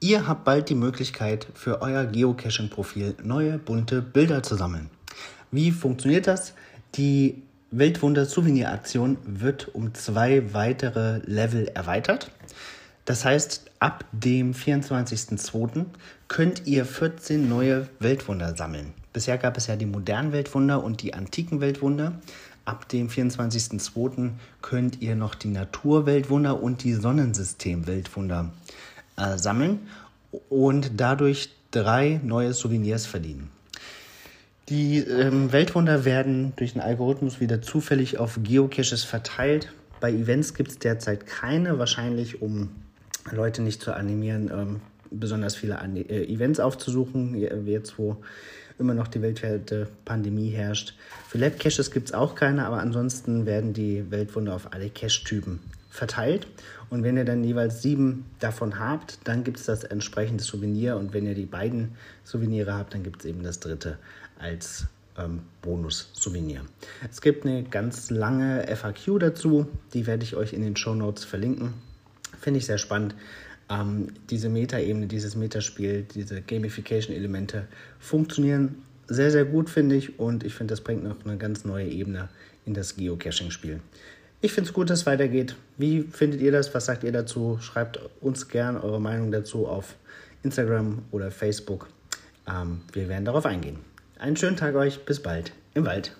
Ihr habt bald die Möglichkeit, für euer Geocaching-Profil neue bunte Bilder zu sammeln. Wie funktioniert das? Die Weltwunder-Souvenir-Aktion wird um zwei weitere Level erweitert. Das heißt, ab dem 24.02. könnt ihr 14 neue Weltwunder sammeln. Bisher gab es ja die modernen Weltwunder und die antiken Weltwunder. Ab dem 24.02. könnt ihr noch die Naturweltwunder und die Sonnensystem-Weltwunder äh, sammeln und dadurch drei neue Souvenirs verdienen. Die ähm, Weltwunder werden durch den Algorithmus wieder zufällig auf Geocaches verteilt. Bei Events gibt es derzeit keine, wahrscheinlich um Leute nicht zu animieren, ähm, besonders viele äh, Events aufzusuchen, jetzt wo immer noch die weltweite Pandemie herrscht. Für Lab-Caches gibt es auch keine, aber ansonsten werden die Weltwunder auf alle Cache-Typen verteilt. Und wenn ihr dann jeweils sieben davon habt, dann gibt es das entsprechende Souvenir. Und wenn ihr die beiden Souvenirs habt, dann gibt es eben das dritte als ähm, Bonus-Souvenir. Es gibt eine ganz lange FAQ dazu, die werde ich euch in den Show Notes verlinken. Finde ich sehr spannend. Ähm, diese Meta-Ebene, dieses Metaspiel, diese Gamification-Elemente funktionieren sehr, sehr gut, finde ich. Und ich finde, das bringt noch eine ganz neue Ebene in das Geocaching-Spiel. Ich finde es gut, dass es weitergeht. Wie findet ihr das? Was sagt ihr dazu? Schreibt uns gern eure Meinung dazu auf Instagram oder Facebook. Ähm, wir werden darauf eingehen. Einen schönen Tag euch. Bis bald im Wald.